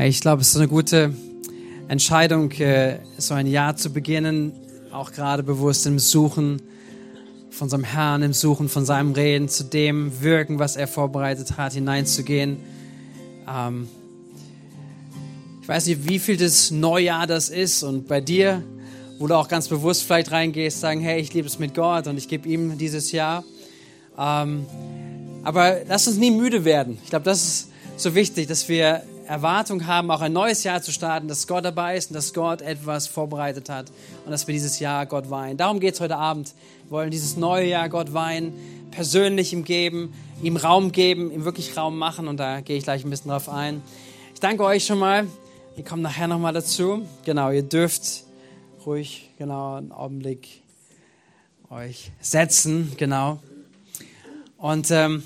Ich glaube, es ist eine gute Entscheidung, äh, so ein Jahr zu beginnen, auch gerade bewusst im Suchen von unserem Herrn, im Suchen von seinem Reden, zu dem Wirken, was er vorbereitet hat, hineinzugehen. Ähm, ich weiß nicht, wie viel das Neujahr das ist und bei dir, wo du auch ganz bewusst vielleicht reingehst, sagen, hey, ich liebe es mit Gott und ich gebe ihm dieses Jahr. Ähm, aber lass uns nie müde werden. Ich glaube, das ist so wichtig, dass wir Erwartung haben, auch ein neues Jahr zu starten, dass Gott dabei ist und dass Gott etwas vorbereitet hat und dass wir dieses Jahr Gott weihen. Darum geht es heute Abend. Wir wollen dieses neue Jahr Gott weihen, persönlich ihm geben, ihm Raum geben, ihm wirklich Raum machen und da gehe ich gleich ein bisschen drauf ein. Ich danke euch schon mal. Ihr kommt nachher nochmal dazu. Genau, ihr dürft ruhig, genau, einen Augenblick euch setzen, genau. Und ähm,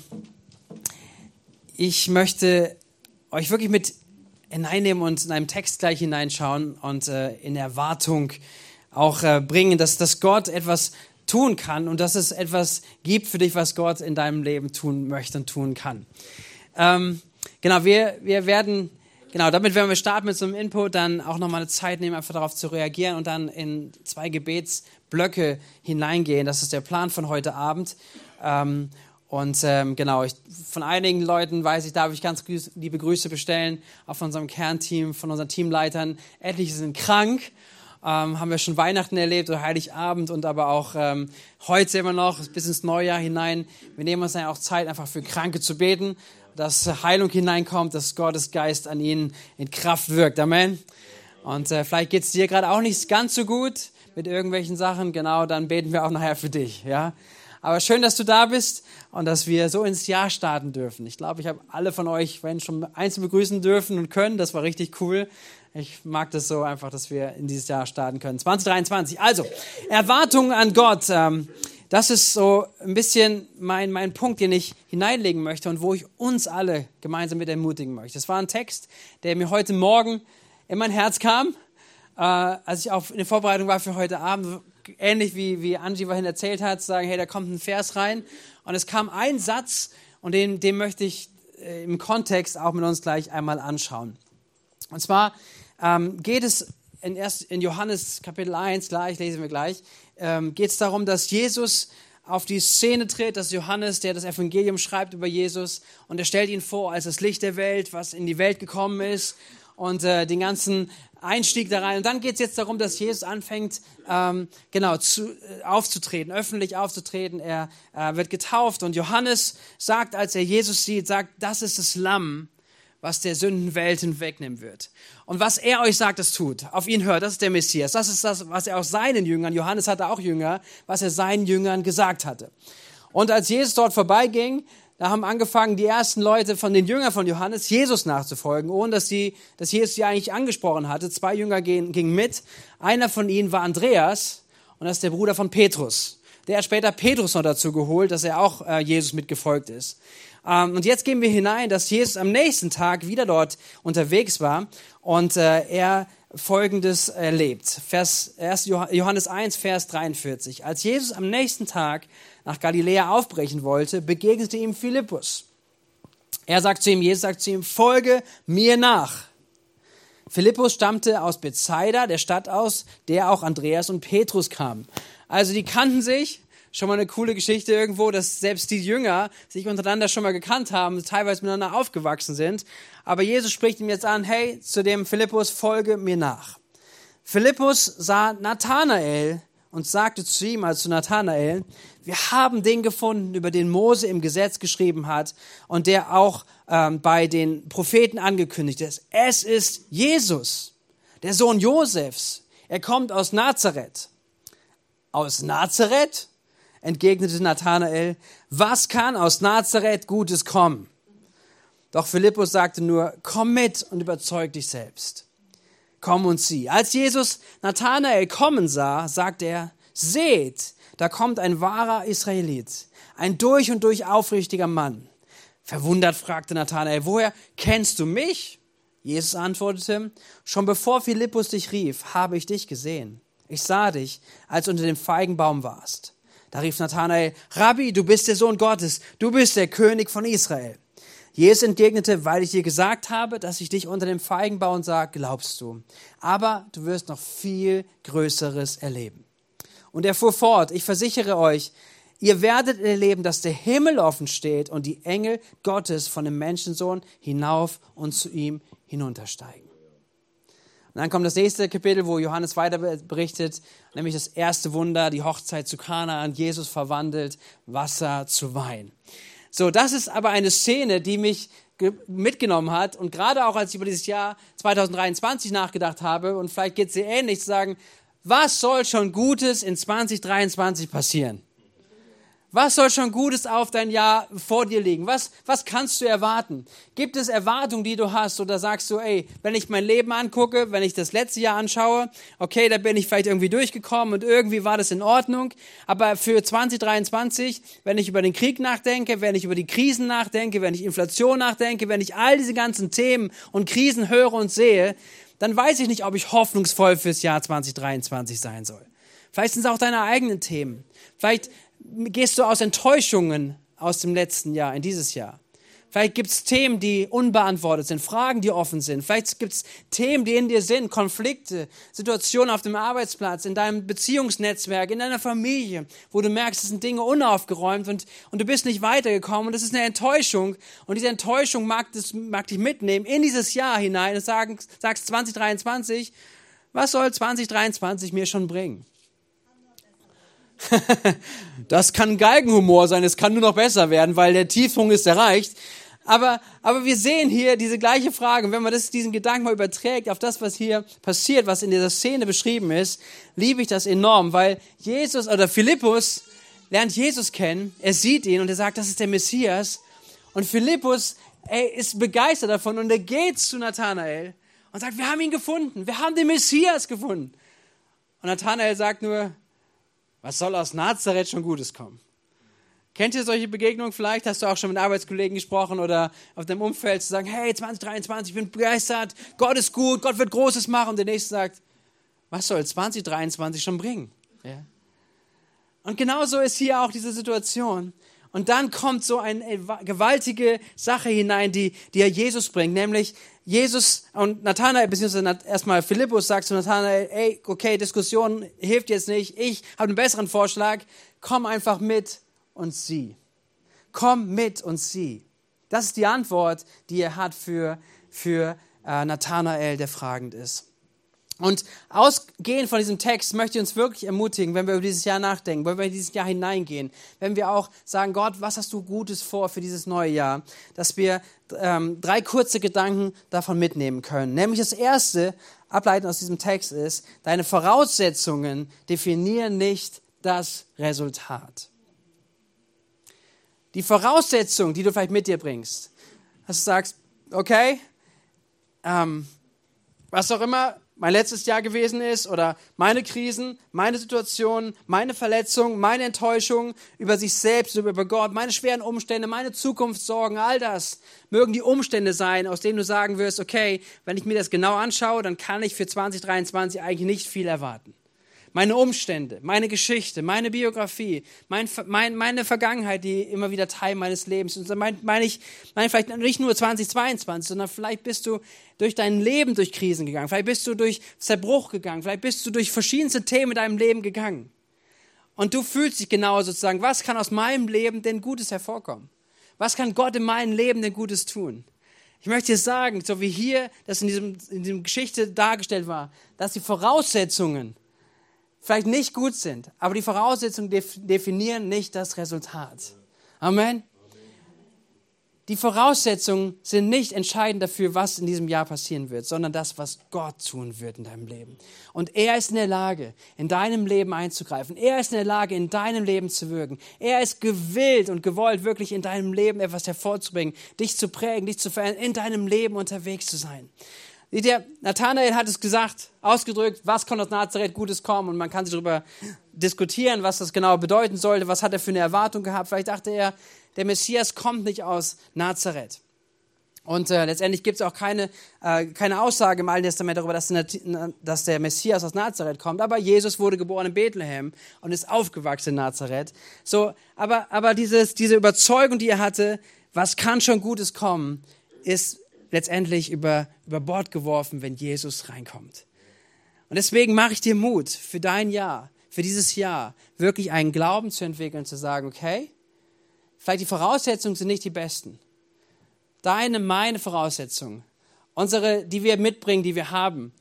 ich möchte euch wirklich mit hineinnehmen und in einem Text gleich hineinschauen und äh, in Erwartung auch äh, bringen, dass, dass Gott etwas tun kann und dass es etwas gibt für dich, was Gott in deinem Leben tun möchte und tun kann. Ähm, genau, wir, wir werden, genau, damit werden wir starten mit so einem Input, dann auch nochmal eine Zeit nehmen, einfach darauf zu reagieren und dann in zwei Gebetsblöcke hineingehen. Das ist der Plan von heute Abend. Ähm, und ähm, genau, ich, von einigen Leuten weiß ich, darf ich ganz liebe Grüße bestellen, auch von unserem Kernteam, von unseren Teamleitern. Etliche sind krank, ähm, haben wir schon Weihnachten erlebt oder Heiligabend und aber auch ähm, heute immer noch bis ins Neujahr hinein. Wir nehmen uns dann auch Zeit, einfach für Kranke zu beten, dass Heilung hineinkommt, dass Gottes Geist an ihnen in Kraft wirkt. Amen. Und äh, vielleicht geht es dir gerade auch nicht ganz so gut mit irgendwelchen Sachen. Genau, dann beten wir auch nachher für dich. Ja. Aber schön, dass du da bist und dass wir so ins Jahr starten dürfen. Ich glaube, ich habe alle von euch wenn schon einzeln begrüßen dürfen und können. Das war richtig cool. Ich mag das so einfach, dass wir in dieses Jahr starten können. 2023. Also, Erwartungen an Gott. Ähm, das ist so ein bisschen mein, mein Punkt, den ich hineinlegen möchte und wo ich uns alle gemeinsam mit ermutigen möchte. Das war ein Text, der mir heute Morgen in mein Herz kam, äh, als ich auf, in der Vorbereitung war für heute Abend ähnlich wie, wie Angie vorhin erzählt hat, zu sagen, hey, da kommt ein Vers rein. Und es kam ein Satz und den, den möchte ich äh, im Kontext auch mit uns gleich einmal anschauen. Und zwar ähm, geht es in, erst, in Johannes Kapitel 1, gleich lesen wir gleich, ähm, geht es darum, dass Jesus auf die Szene tritt, dass Johannes, der das Evangelium schreibt über Jesus, und er stellt ihn vor als das Licht der Welt, was in die Welt gekommen ist und äh, den ganzen Einstieg da rein. Und dann geht es jetzt darum, dass Jesus anfängt, ähm, genau, zu, äh, aufzutreten, öffentlich aufzutreten. Er äh, wird getauft und Johannes sagt, als er Jesus sieht, sagt, das ist das Lamm, was der Sündenwelt hinwegnehmen wird. Und was er euch sagt, das tut. Auf ihn hört, das ist der Messias. Das ist das, was er auch seinen Jüngern, Johannes hatte auch Jünger, was er seinen Jüngern gesagt hatte. Und als Jesus dort vorbeiging, da haben angefangen, die ersten Leute von den Jüngern von Johannes Jesus nachzufolgen, ohne dass, sie, dass Jesus sie eigentlich angesprochen hatte. Zwei Jünger gingen, gingen mit. Einer von ihnen war Andreas und das ist der Bruder von Petrus. Der hat später Petrus noch dazu geholt, dass er auch äh, Jesus mitgefolgt ist. Ähm, und jetzt gehen wir hinein, dass Jesus am nächsten Tag wieder dort unterwegs war und äh, er Folgendes erlebt. Vers 1. Johannes 1, Vers 43. Als Jesus am nächsten Tag nach Galiläa aufbrechen wollte, begegnete ihm Philippus. Er sagt zu ihm, Jesus sagt zu ihm, folge mir nach. Philippus stammte aus Bethsaida, der Stadt aus, der auch Andreas und Petrus kamen. Also die kannten sich, schon mal eine coole Geschichte irgendwo, dass selbst die Jünger sich untereinander schon mal gekannt haben, teilweise miteinander aufgewachsen sind. Aber Jesus spricht ihm jetzt an, hey, zu dem Philippus, folge mir nach. Philippus sah Nathanael und sagte zu ihm, also zu Nathanael, wir haben den gefunden, über den Mose im Gesetz geschrieben hat und der auch ähm, bei den Propheten angekündigt ist. Es ist Jesus, der Sohn Josefs. Er kommt aus Nazareth. Aus Nazareth? Entgegnete Nathanael, was kann aus Nazareth Gutes kommen? Doch Philippus sagte nur, komm mit und überzeug dich selbst. Komm und sieh. Als Jesus Nathanael kommen sah, sagte er, seht, da kommt ein wahrer Israelit, ein durch und durch aufrichtiger Mann. Verwundert fragte Nathanael, woher kennst du mich? Jesus antwortete, schon bevor Philippus dich rief, habe ich dich gesehen. Ich sah dich, als du unter dem Feigenbaum warst. Da rief Nathanael, Rabbi, du bist der Sohn Gottes, du bist der König von Israel. Jesus entgegnete, weil ich dir gesagt habe, dass ich dich unter dem Feigenbaum sah, glaubst du. Aber du wirst noch viel Größeres erleben. Und er fuhr fort, ich versichere euch, ihr werdet erleben, dass der Himmel offen steht und die Engel Gottes von dem Menschensohn hinauf und zu ihm hinuntersteigen. Und dann kommt das nächste Kapitel, wo Johannes weiter berichtet, nämlich das erste Wunder, die Hochzeit zu Kana und Jesus verwandelt Wasser zu Wein. So, das ist aber eine Szene, die mich mitgenommen hat und gerade auch als ich über dieses Jahr 2023 nachgedacht habe und vielleicht geht es dir ähnlich zu sagen, was soll schon Gutes in 2023 passieren? Was soll schon Gutes auf dein Jahr vor dir liegen? Was, was kannst du erwarten? Gibt es Erwartungen, die du hast? Oder sagst du, ey, wenn ich mein Leben angucke, wenn ich das letzte Jahr anschaue, okay, da bin ich vielleicht irgendwie durchgekommen und irgendwie war das in Ordnung. Aber für 2023, wenn ich über den Krieg nachdenke, wenn ich über die Krisen nachdenke, wenn ich Inflation nachdenke, wenn ich all diese ganzen Themen und Krisen höre und sehe, dann weiß ich nicht, ob ich hoffnungsvoll fürs Jahr 2023 sein soll. Vielleicht sind es auch deine eigenen Themen. Vielleicht gehst du aus Enttäuschungen aus dem letzten Jahr in dieses Jahr. Vielleicht gibt es Themen, die unbeantwortet sind, Fragen, die offen sind. Vielleicht gibt es Themen, die in dir sind, Konflikte, Situationen auf dem Arbeitsplatz, in deinem Beziehungsnetzwerk, in deiner Familie, wo du merkst, es sind Dinge unaufgeräumt und, und du bist nicht weitergekommen und das ist eine Enttäuschung. Und diese Enttäuschung mag, das, mag dich mitnehmen in dieses Jahr hinein und sagen, sagst 2023, was soll 2023 mir schon bringen? das kann Galgenhumor sein, es kann nur noch besser werden, weil der Tiefpunkt ist erreicht. Aber, aber wir sehen hier diese gleiche Frage, wenn man das, diesen Gedanken mal überträgt auf das, was hier passiert, was in dieser Szene beschrieben ist, liebe ich das enorm, weil Jesus oder Philippus lernt Jesus kennen, er sieht ihn und er sagt, das ist der Messias. Und Philippus ey, ist begeistert davon und er geht zu Nathanael und sagt, wir haben ihn gefunden, wir haben den Messias gefunden. Und Nathanael sagt nur, was soll aus Nazareth schon Gutes kommen? Kennt ihr solche Begegnungen vielleicht? Hast du auch schon mit Arbeitskollegen gesprochen oder auf deinem Umfeld zu sagen, hey, 2023, ich bin begeistert, Gott ist gut, Gott wird Großes machen. Und der nächste sagt, was soll 2023 schon bringen? Ja. Und genauso ist hier auch diese Situation. Und dann kommt so eine gewaltige Sache hinein, die, die Jesus bringt, nämlich Jesus und Nathanael, beziehungsweise erstmal Philippus sagt zu Nathanael, ey, okay, Diskussion hilft jetzt nicht, ich habe einen besseren Vorschlag, komm einfach mit und sieh. Komm mit und sieh. Das ist die Antwort, die er hat für, für äh, Nathanael, der fragend ist. Und ausgehend von diesem Text möchte ich uns wirklich ermutigen, wenn wir über dieses Jahr nachdenken, wenn wir in dieses Jahr hineingehen, wenn wir auch sagen, Gott, was hast du Gutes vor für dieses neue Jahr, dass wir ähm, drei kurze Gedanken davon mitnehmen können. Nämlich das erste, ableiten aus diesem Text ist, deine Voraussetzungen definieren nicht das Resultat. Die Voraussetzung, die du vielleicht mit dir bringst, dass du sagst, okay, ähm, was auch immer mein letztes Jahr gewesen ist oder meine Krisen, meine Situationen, meine Verletzungen, meine Enttäuschung über sich selbst, über Gott, meine schweren Umstände, meine Zukunftssorgen, all das mögen die Umstände sein, aus denen du sagen wirst, okay, wenn ich mir das genau anschaue, dann kann ich für 2023 eigentlich nicht viel erwarten meine Umstände, meine Geschichte, meine Biografie, mein, mein, meine Vergangenheit, die immer wieder Teil meines Lebens ist. Meine mein ich mein vielleicht nicht nur 2022, sondern vielleicht bist du durch dein Leben durch Krisen gegangen, vielleicht bist du durch Zerbruch gegangen, vielleicht bist du durch verschiedenste Themen in deinem Leben gegangen. Und du fühlst dich genau sozusagen, was kann aus meinem Leben denn Gutes hervorkommen? Was kann Gott in meinem Leben denn Gutes tun? Ich möchte dir sagen, so wie hier das in diesem, in diesem Geschichte dargestellt war, dass die Voraussetzungen vielleicht nicht gut sind, aber die Voraussetzungen definieren nicht das Resultat. Amen. Die Voraussetzungen sind nicht entscheidend dafür, was in diesem Jahr passieren wird, sondern das, was Gott tun wird in deinem Leben. Und er ist in der Lage, in deinem Leben einzugreifen. Er ist in der Lage, in deinem Leben zu wirken. Er ist gewillt und gewollt, wirklich in deinem Leben etwas hervorzubringen, dich zu prägen, dich zu verändern, in deinem Leben unterwegs zu sein. Der Nathanael hat es gesagt, ausgedrückt, was kann aus Nazareth Gutes kommen und man kann sich darüber diskutieren, was das genau bedeuten sollte, was hat er für eine Erwartung gehabt. Vielleicht dachte er, der Messias kommt nicht aus Nazareth. Und äh, letztendlich gibt es auch keine, äh, keine Aussage im Alten Testament darüber, dass, dass der Messias aus Nazareth kommt. Aber Jesus wurde geboren in Bethlehem und ist aufgewachsen in Nazareth. So, aber aber dieses, diese Überzeugung, die er hatte, was kann schon Gutes kommen, ist letztendlich über, über Bord geworfen, wenn Jesus reinkommt. Und deswegen mache ich dir Mut für dein Jahr, für dieses Jahr, wirklich einen Glauben zu entwickeln, zu sagen, okay, vielleicht die Voraussetzungen sind nicht die besten. Deine, meine Voraussetzungen, unsere, die wir mitbringen, die wir haben,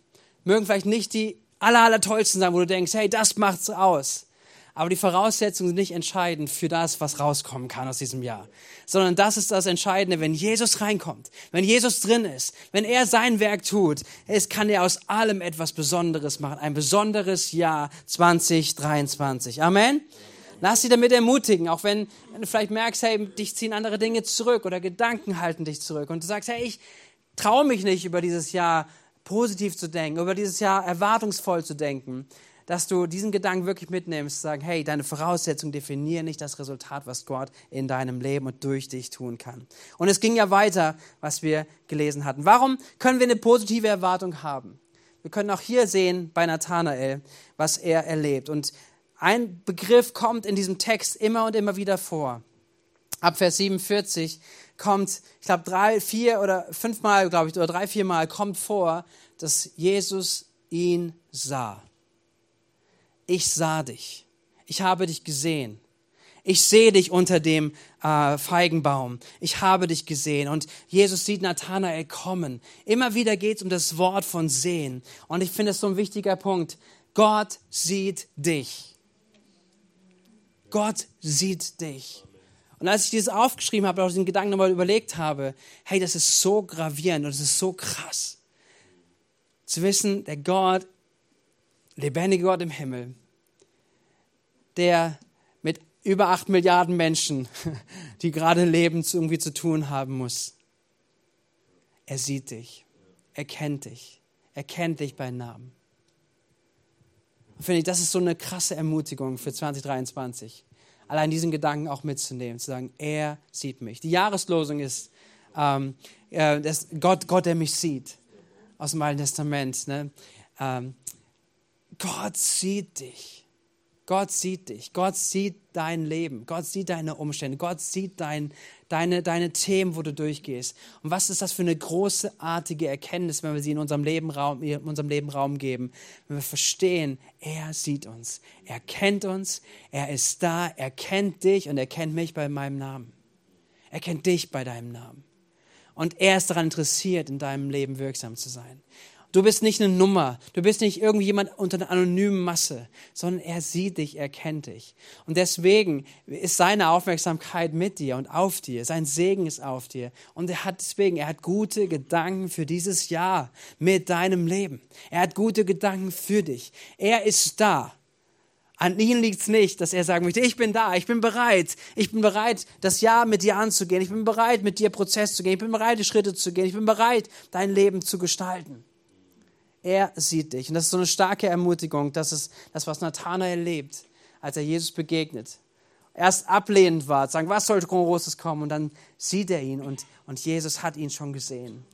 mögen vielleicht nicht die aller, aller tollsten sein, wo du denkst, hey, das macht's aus. Aber die Voraussetzungen sind nicht entscheidend für das, was rauskommen kann aus diesem Jahr. Sondern das ist das Entscheidende, wenn Jesus reinkommt, wenn Jesus drin ist, wenn er sein Werk tut, es kann er aus allem etwas Besonderes machen. Ein besonderes Jahr 2023. Amen. Lass dich damit ermutigen, auch wenn, wenn du vielleicht merkst, hey, dich ziehen andere Dinge zurück oder Gedanken halten dich zurück und du sagst, hey, ich traue mich nicht über dieses Jahr positiv zu denken, über dieses Jahr erwartungsvoll zu denken, dass du diesen Gedanken wirklich mitnimmst, sagen, hey, deine Voraussetzungen definieren nicht das Resultat, was Gott in deinem Leben und durch dich tun kann. Und es ging ja weiter, was wir gelesen hatten. Warum können wir eine positive Erwartung haben? Wir können auch hier sehen bei Nathanael, was er erlebt. Und ein Begriff kommt in diesem Text immer und immer wieder vor. Ab Vers 47 kommt, ich glaube, drei, vier oder fünfmal, glaube ich, oder drei, viermal kommt vor, dass Jesus ihn sah. Ich sah dich. Ich habe dich gesehen. Ich sehe dich unter dem äh, Feigenbaum. Ich habe dich gesehen. Und Jesus sieht Nathanael kommen. Immer wieder geht es um das Wort von sehen. Und ich finde es so ein wichtiger Punkt. Gott sieht dich. Gott sieht dich. Und als ich dieses aufgeschrieben habe, auch diesen Gedanken nochmal überlegt habe, hey, das ist so gravierend und das ist so krass. Zu wissen, der Gott, lebendige Gott im Himmel, der mit über acht Milliarden Menschen, die gerade leben, irgendwie zu tun haben muss. Er sieht dich, er kennt dich, er kennt dich bei Namen. Und finde ich, das ist so eine krasse Ermutigung für 2023 allein diesen Gedanken auch mitzunehmen, zu sagen, er sieht mich. Die Jahreslosung ist ähm, äh, Gott, Gott, der mich sieht, aus dem Alten Testament. Ne? Ähm, Gott sieht dich. Gott sieht dich, Gott sieht dein Leben, Gott sieht deine Umstände, Gott sieht dein, deine, deine Themen, wo du durchgehst. Und was ist das für eine großartige Erkenntnis, wenn wir sie in unserem Leben Raum, in unserem Leben Raum geben, wenn wir verstehen, er sieht uns, er kennt uns, er ist da, er kennt dich und er kennt mich bei meinem Namen. Er kennt dich bei deinem Namen. Und er ist daran interessiert, in deinem Leben wirksam zu sein. Du bist nicht eine Nummer. Du bist nicht irgendjemand unter einer anonymen Masse, sondern er sieht dich, er kennt dich. Und deswegen ist seine Aufmerksamkeit mit dir und auf dir. Sein Segen ist auf dir. Und er hat deswegen, er hat gute Gedanken für dieses Jahr mit deinem Leben. Er hat gute Gedanken für dich. Er ist da. An ihm liegt es nicht, dass er sagen möchte, ich bin da, ich bin bereit, ich bin bereit, das Jahr mit dir anzugehen, ich bin bereit, mit dir Prozess zu gehen, ich bin bereit, die Schritte zu gehen, ich bin bereit, dein Leben zu gestalten. Er sieht dich. Und das ist so eine starke Ermutigung. Das ist das, was Nathanael erlebt, als er Jesus begegnet. Erst ablehnend war, sagen, was sollte Großes kommen? Und dann sieht er ihn und, und Jesus hat ihn schon gesehen.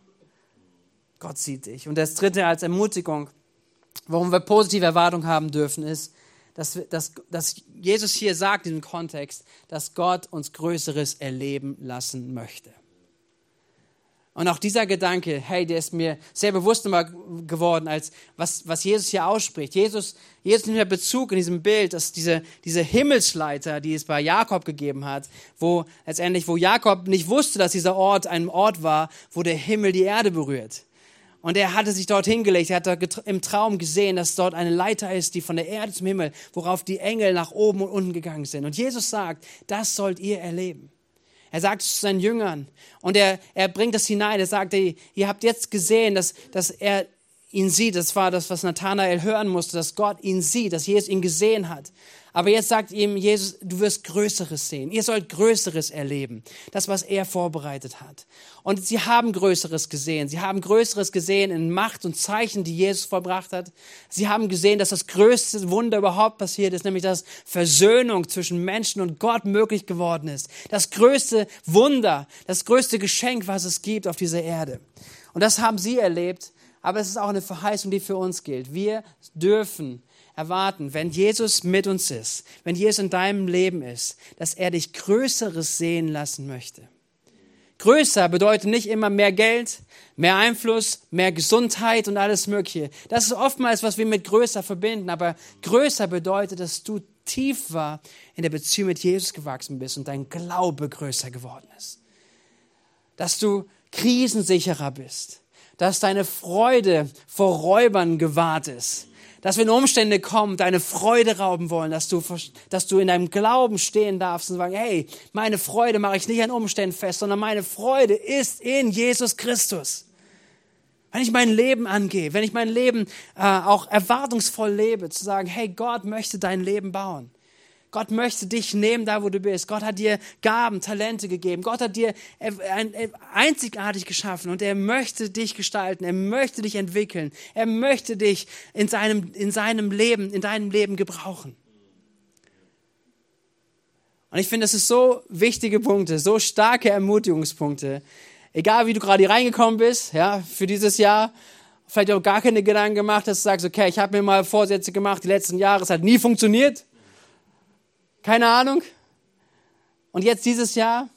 Gott sieht dich. Und das dritte als Ermutigung, warum wir positive Erwartungen haben dürfen, ist, dass, dass, dass Jesus hier sagt in diesem Kontext, dass Gott uns Größeres erleben lassen möchte. Und auch dieser Gedanke, hey, der ist mir sehr bewusst geworden, als was, was Jesus hier ausspricht. Jesus, Jesus nimmt ja Bezug in diesem Bild, dass diese, diese Himmelsleiter, die es bei Jakob gegeben hat, wo letztendlich, wo Jakob nicht wusste, dass dieser Ort ein Ort war, wo der Himmel die Erde berührt. Und er hatte sich dort hingelegt, er hat im Traum gesehen, dass dort eine Leiter ist, die von der Erde zum Himmel, worauf die Engel nach oben und unten gegangen sind. Und Jesus sagt, das sollt ihr erleben. Er sagt es zu seinen Jüngern und er, er bringt das hinein. Er sagt, ihr habt jetzt gesehen, dass, dass er ihn sieht. Das war das, was Nathanael hören musste, dass Gott ihn sieht, dass Jesus ihn gesehen hat. Aber jetzt sagt ihm Jesus, du wirst Größeres sehen. Ihr sollt Größeres erleben. Das, was er vorbereitet hat. Und sie haben Größeres gesehen. Sie haben Größeres gesehen in Macht und Zeichen, die Jesus vollbracht hat. Sie haben gesehen, dass das größte Wunder überhaupt passiert ist, nämlich dass Versöhnung zwischen Menschen und Gott möglich geworden ist. Das größte Wunder, das größte Geschenk, was es gibt auf dieser Erde. Und das haben sie erlebt. Aber es ist auch eine Verheißung, die für uns gilt. Wir dürfen erwarten, wenn Jesus mit uns ist, wenn Jesus in deinem Leben ist, dass er dich Größeres sehen lassen möchte. größer bedeutet nicht immer mehr Geld, mehr Einfluss, mehr Gesundheit und alles Mögliche. Das ist oftmals, was wir mit größer verbinden. Aber größer bedeutet, dass du tiefer in der Beziehung mit Jesus gewachsen bist und dein Glaube größer geworden ist. Dass du krisensicherer bist. Dass deine Freude vor Räubern gewahrt ist dass wenn Umstände kommen, deine Freude rauben wollen, dass du, dass du in deinem Glauben stehen darfst und sagen, hey, meine Freude mache ich nicht an Umständen fest, sondern meine Freude ist in Jesus Christus. Wenn ich mein Leben angehe, wenn ich mein Leben äh, auch erwartungsvoll lebe, zu sagen, hey, Gott möchte dein Leben bauen. Gott möchte dich nehmen, da wo du bist. Gott hat dir Gaben, Talente gegeben. Gott hat dir einzigartig geschaffen und er möchte dich gestalten. Er möchte dich entwickeln. Er möchte dich in seinem, in seinem Leben, in deinem Leben gebrauchen. Und ich finde, das ist so wichtige Punkte, so starke Ermutigungspunkte. Egal, wie du gerade reingekommen bist, ja, für dieses Jahr, vielleicht auch gar keine Gedanken gemacht, dass du sagst, okay, ich habe mir mal Vorsätze gemacht, die letzten Jahre, es hat nie funktioniert. Keine Ahnung. Und jetzt dieses Jahr,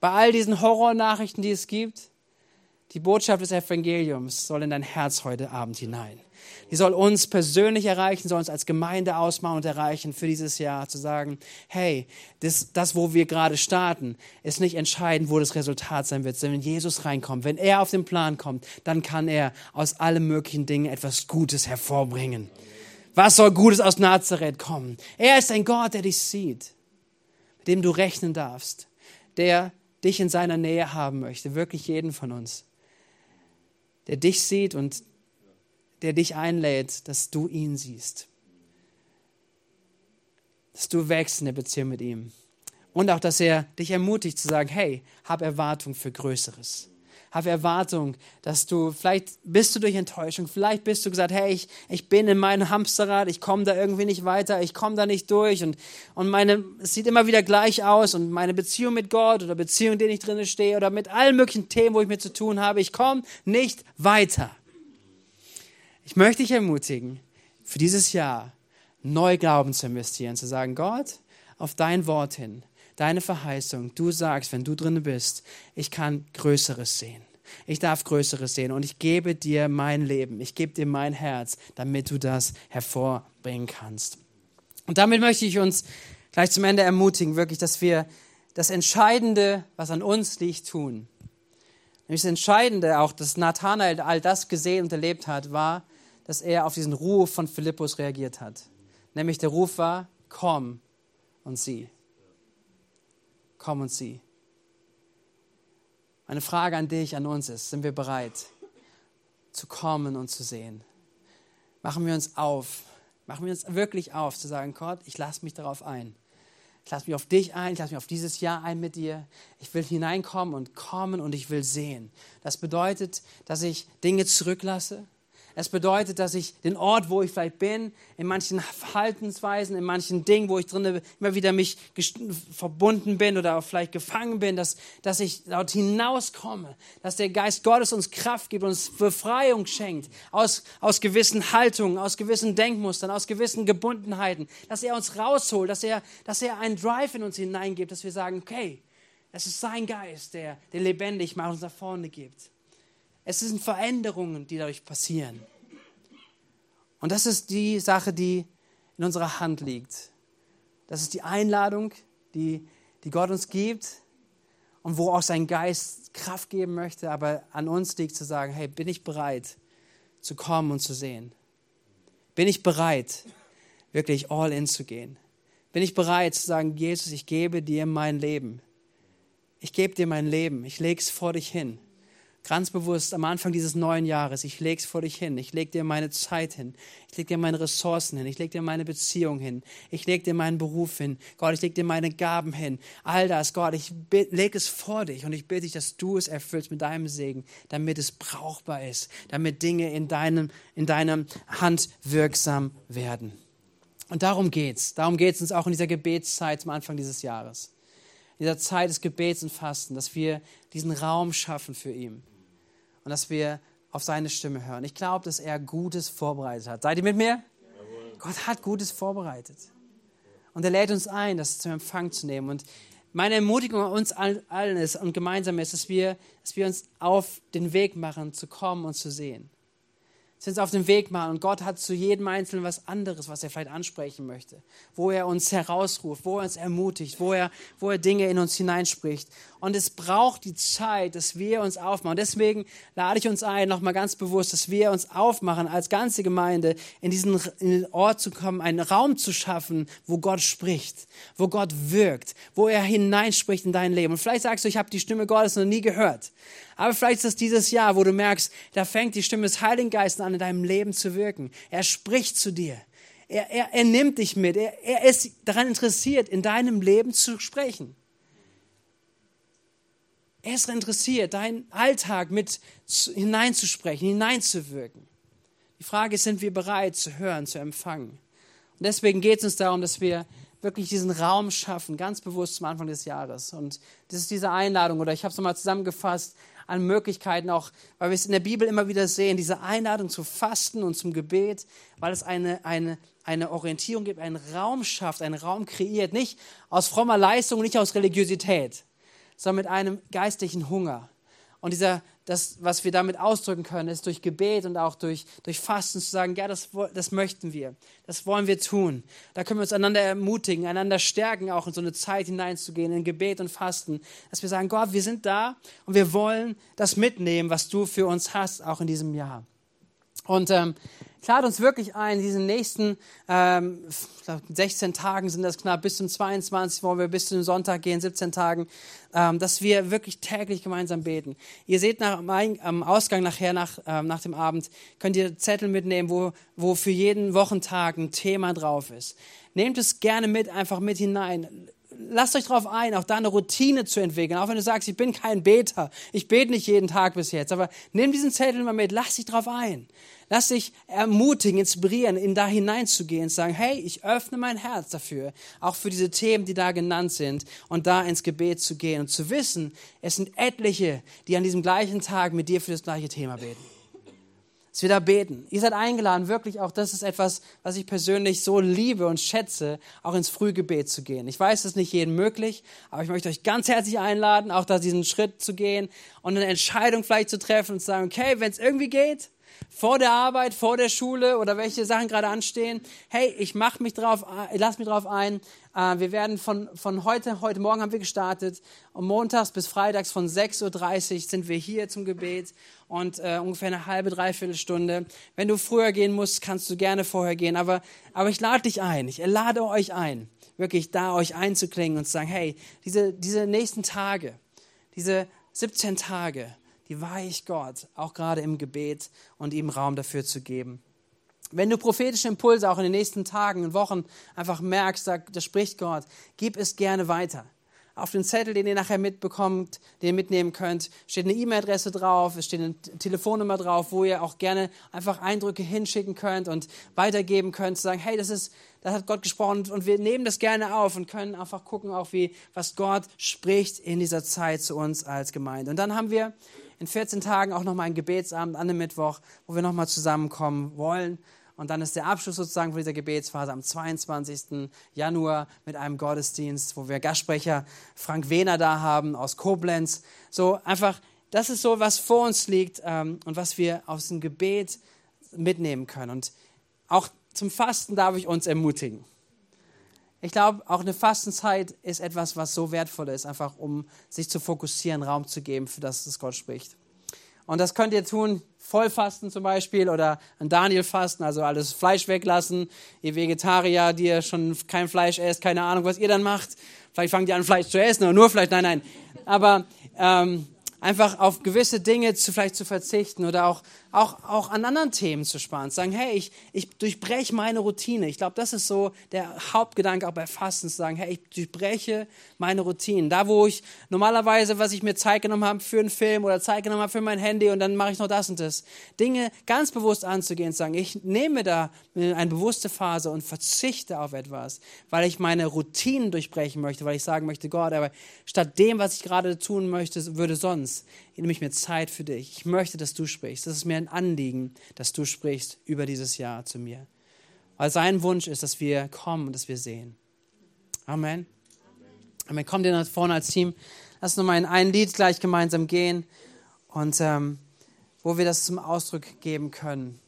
bei all diesen Horrornachrichten, die es gibt, die Botschaft des Evangeliums soll in dein Herz heute Abend hinein. Die soll uns persönlich erreichen, soll uns als Gemeinde ausmachen und erreichen für dieses Jahr, zu sagen, hey, das, das wo wir gerade starten, ist nicht entscheidend, wo das Resultat sein wird, sondern wenn Jesus reinkommt, wenn er auf den Plan kommt, dann kann er aus allen möglichen Dingen etwas Gutes hervorbringen. Was soll Gutes aus Nazareth kommen? Er ist ein Gott, der dich sieht, mit dem du rechnen darfst, der dich in seiner Nähe haben möchte, wirklich jeden von uns, der dich sieht und der dich einlädt, dass du ihn siehst, dass du wächst in der Beziehung mit ihm. Und auch, dass er dich ermutigt zu sagen, hey, hab Erwartung für Größeres habe Erwartung, dass du, vielleicht bist du durch Enttäuschung, vielleicht bist du gesagt, hey, ich, ich bin in meinem Hamsterrad, ich komme da irgendwie nicht weiter, ich komme da nicht durch und, und meine, es sieht immer wieder gleich aus und meine Beziehung mit Gott oder Beziehung, in denen ich drin stehe oder mit allen möglichen Themen, wo ich mit zu tun habe, ich komme nicht weiter. Ich möchte dich ermutigen, für dieses Jahr neu Glauben zu investieren, zu sagen, Gott, auf dein Wort hin, deine Verheißung, du sagst, wenn du drin bist, ich kann Größeres sehen. Ich darf Größeres sehen und ich gebe dir mein Leben, ich gebe dir mein Herz, damit du das hervorbringen kannst. Und damit möchte ich uns gleich zum Ende ermutigen, wirklich, dass wir das Entscheidende, was an uns liegt, tun. Nämlich das Entscheidende, auch dass Nathanael all das gesehen und erlebt hat, war, dass er auf diesen Ruf von Philippus reagiert hat. Nämlich der Ruf war, komm und sieh. Komm und sieh. Meine Frage an dich, an uns ist, sind wir bereit zu kommen und zu sehen? Machen wir uns auf, machen wir uns wirklich auf, zu sagen, Gott, ich lasse mich darauf ein. Ich lasse mich auf dich ein, ich lasse mich auf dieses Jahr ein mit dir. Ich will hineinkommen und kommen und ich will sehen. Das bedeutet, dass ich Dinge zurücklasse, es bedeutet, dass ich den Ort, wo ich vielleicht bin, in manchen Verhaltensweisen, in manchen Dingen, wo ich drin immer wieder mich verbunden bin oder auch vielleicht gefangen bin, dass, dass ich dort hinauskomme, dass der Geist Gottes uns Kraft gibt, uns Befreiung schenkt aus, aus gewissen Haltungen, aus gewissen Denkmustern, aus gewissen Gebundenheiten, dass er uns rausholt, dass er, dass er einen Drive in uns hineingibt, dass wir sagen, okay, es ist sein Geist, der, der lebendig macht, uns nach vorne gibt. Es sind Veränderungen, die dadurch passieren. Und das ist die Sache, die in unserer Hand liegt. Das ist die Einladung, die, die Gott uns gibt und wo auch sein Geist Kraft geben möchte. Aber an uns liegt zu sagen, hey, bin ich bereit zu kommen und zu sehen? Bin ich bereit, wirklich all in zu gehen? Bin ich bereit zu sagen, Jesus, ich gebe dir mein Leben. Ich gebe dir mein Leben. Ich lege es vor dich hin ganz bewusst am Anfang dieses neuen Jahres, ich lege es vor dich hin, ich lege dir meine Zeit hin, ich lege dir meine Ressourcen hin, ich lege dir meine Beziehung hin, ich lege dir meinen Beruf hin, Gott, ich lege dir meine Gaben hin, all das, Gott, ich lege es vor dich und ich bitte dich, dass du es erfüllst mit deinem Segen, damit es brauchbar ist, damit Dinge in, deinem, in deiner Hand wirksam werden. Und darum geht's. Darum geht es uns auch in dieser Gebetszeit zum Anfang dieses Jahres. In dieser Zeit des Gebets und Fasten, dass wir diesen Raum schaffen für ihn und dass wir auf seine Stimme hören. Ich glaube, dass er Gutes vorbereitet hat. Seid ihr mit mir? Jawohl. Gott hat Gutes vorbereitet. Und er lädt uns ein, das zum Empfang zu nehmen. Und meine Ermutigung an uns allen ist und gemeinsam ist, dass wir, dass wir uns auf den Weg machen, zu kommen und zu sehen sind auf dem Weg machen und Gott hat zu jedem Einzelnen was anderes, was er vielleicht ansprechen möchte, wo er uns herausruft, wo er uns ermutigt, wo er, wo er Dinge in uns hineinspricht. Und es braucht die Zeit, dass wir uns aufmachen. deswegen lade ich uns ein, nochmal ganz bewusst, dass wir uns aufmachen, als ganze Gemeinde in diesen in den Ort zu kommen, einen Raum zu schaffen, wo Gott spricht, wo Gott wirkt, wo er hineinspricht in dein Leben. Und vielleicht sagst du, ich habe die Stimme Gottes noch nie gehört. Aber vielleicht ist es dieses Jahr, wo du merkst, da fängt die Stimme des Heiligen Geistes an, in deinem Leben zu wirken. Er spricht zu dir. Er, er, er nimmt dich mit. Er, er ist daran interessiert, in deinem Leben zu sprechen. Er ist interessiert, deinen Alltag mit hineinzusprechen, hineinzuwirken. Die Frage ist, sind wir bereit zu hören, zu empfangen? Und deswegen geht es uns darum, dass wir wirklich diesen Raum schaffen, ganz bewusst zum Anfang des Jahres. Und das ist diese Einladung, oder ich habe es nochmal zusammengefasst, an Möglichkeiten auch, weil wir es in der Bibel immer wieder sehen, diese Einladung zu Fasten und zum Gebet, weil es eine, eine, eine Orientierung gibt, einen Raum schafft, einen Raum kreiert, nicht aus frommer Leistung, nicht aus Religiosität, sondern mit einem geistlichen Hunger. Und dieser, das, was wir damit ausdrücken können, ist durch Gebet und auch durch, durch Fasten zu sagen, ja, das, das möchten wir, das wollen wir tun. Da können wir uns einander ermutigen, einander stärken, auch in so eine Zeit hineinzugehen, in Gebet und Fasten, dass wir sagen, Gott, wir sind da und wir wollen das mitnehmen, was du für uns hast, auch in diesem Jahr. Und ähm, ich lade uns wirklich ein, diesen nächsten ähm, 16 Tagen sind das knapp, bis zum 22, wo wir bis zum Sonntag gehen, 17 Tagen, ähm, dass wir wirklich täglich gemeinsam beten. Ihr seht nach, am Ausgang nachher, nach, ähm, nach dem Abend, könnt ihr Zettel mitnehmen, wo, wo für jeden Wochentag ein Thema drauf ist. Nehmt es gerne mit, einfach mit hinein lasst euch darauf ein, auch da eine Routine zu entwickeln. Auch wenn du sagst, ich bin kein Beter, ich bete nicht jeden Tag bis jetzt, aber nimm diesen Zettel mal mit, lass dich darauf ein. Lass dich ermutigen, inspirieren, in da hineinzugehen und sagen, hey, ich öffne mein Herz dafür, auch für diese Themen, die da genannt sind, und da ins Gebet zu gehen und zu wissen, es sind etliche, die an diesem gleichen Tag mit dir für das gleiche Thema beten dass wir da beten. Ihr seid eingeladen, wirklich auch, das ist etwas, was ich persönlich so liebe und schätze, auch ins Frühgebet zu gehen. Ich weiß, es ist nicht jedem möglich, aber ich möchte euch ganz herzlich einladen, auch da diesen Schritt zu gehen und eine Entscheidung vielleicht zu treffen und zu sagen, okay, wenn es irgendwie geht, vor der Arbeit, vor der Schule oder welche Sachen gerade anstehen. Hey, ich mach mich drauf, ich lass mich drauf ein. Äh, wir werden von, von heute, heute Morgen haben wir gestartet, und montags bis freitags von 6.30 Uhr sind wir hier zum Gebet und äh, ungefähr eine halbe, dreiviertel Stunde. Wenn du früher gehen musst, kannst du gerne vorher gehen, aber, aber ich lade dich ein, ich lade euch ein, wirklich da euch einzuklingen und zu sagen, hey, diese, diese nächsten Tage, diese 17 Tage, die weihe ich Gott, auch gerade im Gebet und ihm Raum dafür zu geben. Wenn du prophetische Impulse auch in den nächsten Tagen und Wochen einfach merkst, da, da spricht Gott, gib es gerne weiter. Auf den Zettel, den ihr nachher mitbekommt, den ihr mitnehmen könnt, steht eine E-Mail-Adresse drauf, es steht eine Telefonnummer drauf, wo ihr auch gerne einfach Eindrücke hinschicken könnt und weitergeben könnt, zu sagen, hey, das ist, das hat Gott gesprochen und wir nehmen das gerne auf und können einfach gucken, auch wie, was Gott spricht in dieser Zeit zu uns als Gemeinde. Und dann haben wir in 14 Tagen auch nochmal ein Gebetsabend an dem Mittwoch, wo wir nochmal zusammenkommen wollen. Und dann ist der Abschluss sozusagen von dieser Gebetsphase am 22. Januar mit einem Gottesdienst, wo wir Gastsprecher Frank Wehner da haben aus Koblenz. So einfach, das ist so, was vor uns liegt ähm, und was wir aus dem Gebet mitnehmen können. Und auch zum Fasten darf ich uns ermutigen. Ich glaube, auch eine Fastenzeit ist etwas, was so wertvoll ist, einfach um sich zu fokussieren, Raum zu geben, für das, was Gott spricht. Und das könnt ihr tun, Vollfasten zum Beispiel oder ein Daniel-Fasten, also alles Fleisch weglassen. Ihr Vegetarier, die ihr schon kein Fleisch esst, keine Ahnung, was ihr dann macht. Vielleicht fangt ihr an, Fleisch zu essen oder nur Fleisch, nein, nein. Aber ähm, einfach auf gewisse Dinge zu, vielleicht zu verzichten oder auch auch, auch an anderen Themen zu sparen. Zu sagen, hey, ich, ich durchbreche meine Routine. Ich glaube, das ist so der Hauptgedanke auch bei Fasten, zu sagen, hey, ich durchbreche meine Routine. Da, wo ich normalerweise, was ich mir Zeit genommen habe für einen Film oder Zeit genommen habe für mein Handy und dann mache ich noch das und das. Dinge ganz bewusst anzugehen, zu sagen, ich nehme da eine bewusste Phase und verzichte auf etwas, weil ich meine Routinen durchbrechen möchte, weil ich sagen möchte, Gott, aber statt dem, was ich gerade tun möchte, würde sonst, nehme ich mir Zeit für dich. Ich möchte, dass du sprichst. Das ist mir ein Anliegen, dass du sprichst über dieses Jahr zu mir. Weil sein Wunsch ist, dass wir kommen und dass wir sehen. Amen. Amen. Kommt ihr nach vorne als Team. Lass uns nochmal in ein Lied gleich gemeinsam gehen und ähm, wo wir das zum Ausdruck geben können.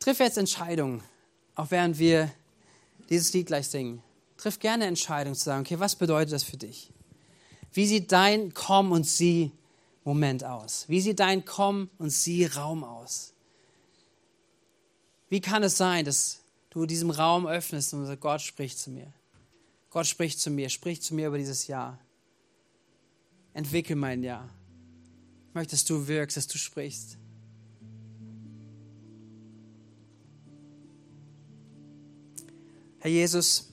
Triff jetzt Entscheidungen, auch während wir dieses Lied gleich singen. Triff gerne Entscheidungen zu sagen, okay, was bedeutet das für dich? Wie sieht dein Komm und Sie Moment aus? Wie sieht dein Komm und Sie Raum aus? Wie kann es sein, dass du diesem Raum öffnest und sagst, Gott spricht zu mir? Gott spricht zu mir, spricht zu mir über dieses Jahr. Entwickel mein Jahr. Ich möchte, dass du wirkst, dass du sprichst. Herr Jesus,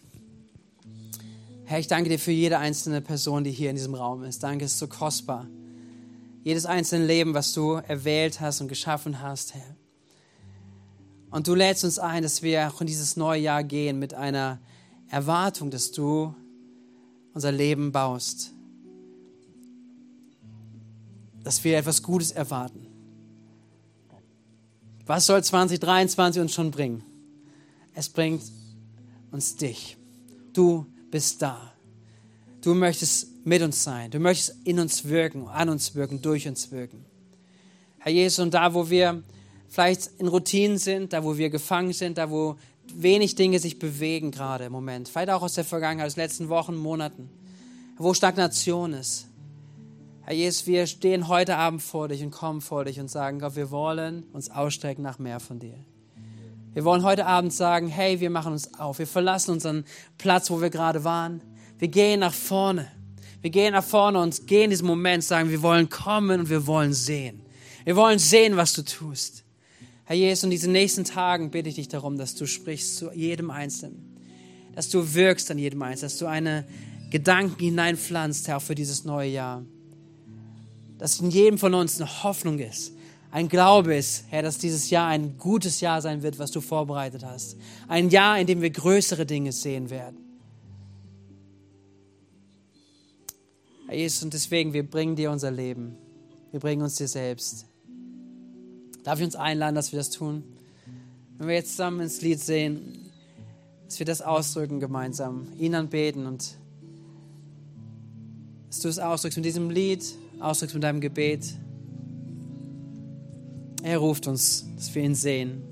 Herr, ich danke dir für jede einzelne Person, die hier in diesem Raum ist. Danke, es ist so kostbar. Jedes einzelne Leben, was du erwählt hast und geschaffen hast, Herr. Und du lädst uns ein, dass wir auch in dieses neue Jahr gehen mit einer Erwartung, dass du unser Leben baust. Dass wir etwas Gutes erwarten. Was soll 2023 uns schon bringen? Es bringt uns dich. Du bist da. Du möchtest mit uns sein. Du möchtest in uns wirken, an uns wirken, durch uns wirken. Herr Jesus, und da, wo wir vielleicht in Routinen sind, da, wo wir gefangen sind, da, wo wenig Dinge sich bewegen gerade im Moment, vielleicht auch aus der Vergangenheit, aus den letzten Wochen, Monaten, wo Stagnation ist. Herr Jesus, wir stehen heute Abend vor dich und kommen vor dich und sagen, Gott, wir wollen uns ausstrecken nach mehr von dir. Wir wollen heute Abend sagen, hey, wir machen uns auf. Wir verlassen unseren Platz, wo wir gerade waren. Wir gehen nach vorne. Wir gehen nach vorne und gehen in diesem Moment, sagen, wir wollen kommen und wir wollen sehen. Wir wollen sehen, was du tust. Herr Jesus, in diesen nächsten Tagen bitte ich dich darum, dass du sprichst zu jedem Einzelnen. Dass du wirkst an jedem Einzelnen. Dass du eine Gedanken hineinpflanzt, Herr, für dieses neue Jahr. Dass in jedem von uns eine Hoffnung ist ein Glaube ist, Herr, dass dieses Jahr ein gutes Jahr sein wird, was du vorbereitet hast. Ein Jahr, in dem wir größere Dinge sehen werden. Herr Jesus, und deswegen, wir bringen dir unser Leben. Wir bringen uns dir selbst. Darf ich uns einladen, dass wir das tun? Wenn wir jetzt zusammen ins Lied sehen, dass wir das ausdrücken gemeinsam, ihn anbeten und dass du es ausdrückst mit diesem Lied, ausdrückst mit deinem Gebet. Er ruft uns, dass wir ihn sehen.